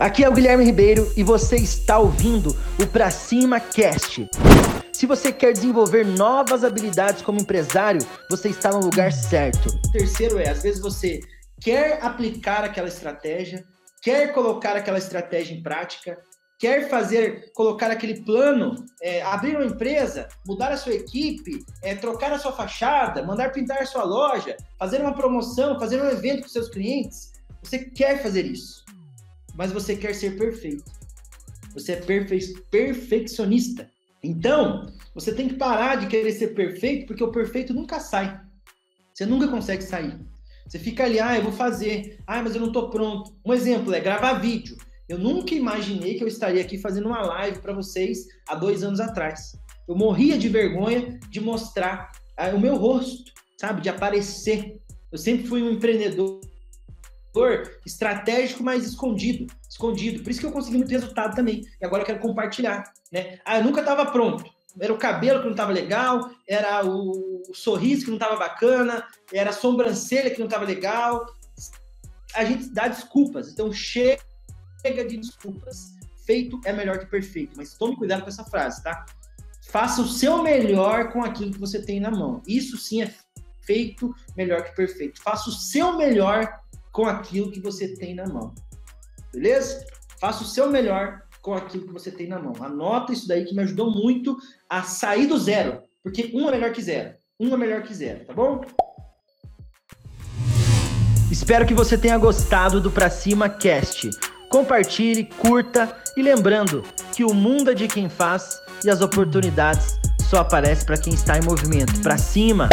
Aqui é o Guilherme Ribeiro e você está ouvindo o Pra Cima Cast. Se você quer desenvolver novas habilidades como empresário, você está no lugar certo. O terceiro é, às vezes você quer aplicar aquela estratégia, quer colocar aquela estratégia em prática, quer fazer, colocar aquele plano, é, abrir uma empresa, mudar a sua equipe, é, trocar a sua fachada, mandar pintar a sua loja, fazer uma promoção, fazer um evento com seus clientes. Você quer fazer isso mas você quer ser perfeito. Você é perfe perfeccionista. Então, você tem que parar de querer ser perfeito, porque o perfeito nunca sai. Você nunca consegue sair. Você fica ali, ah, eu vou fazer, ah, mas eu não estou pronto. Um exemplo é gravar vídeo. Eu nunca imaginei que eu estaria aqui fazendo uma live para vocês há dois anos atrás. Eu morria de vergonha de mostrar ah, o meu rosto, sabe, de aparecer. Eu sempre fui um empreendedor estratégico, mas escondido, escondido. Por isso que eu consegui muito resultado também. E agora eu quero compartilhar, né? Ah, eu nunca estava pronto. Era o cabelo que não estava legal, era o, o sorriso que não estava bacana, era a sobrancelha que não estava legal. A gente dá desculpas, então chega de desculpas. Feito é melhor que perfeito, mas tome cuidado com essa frase, tá? Faça o seu melhor com aquilo que você tem na mão. Isso sim é feito melhor que perfeito. Faça o seu melhor com aquilo que você tem na mão. Beleza? Faça o seu melhor com aquilo que você tem na mão. Anota isso daí que me ajudou muito a sair do zero. Porque um é melhor que zero. Um é melhor que zero, tá bom? Espero que você tenha gostado do Pra Cima Cast. Compartilhe, curta e lembrando que o mundo é de quem faz e as oportunidades só aparecem para quem está em movimento. Pra cima!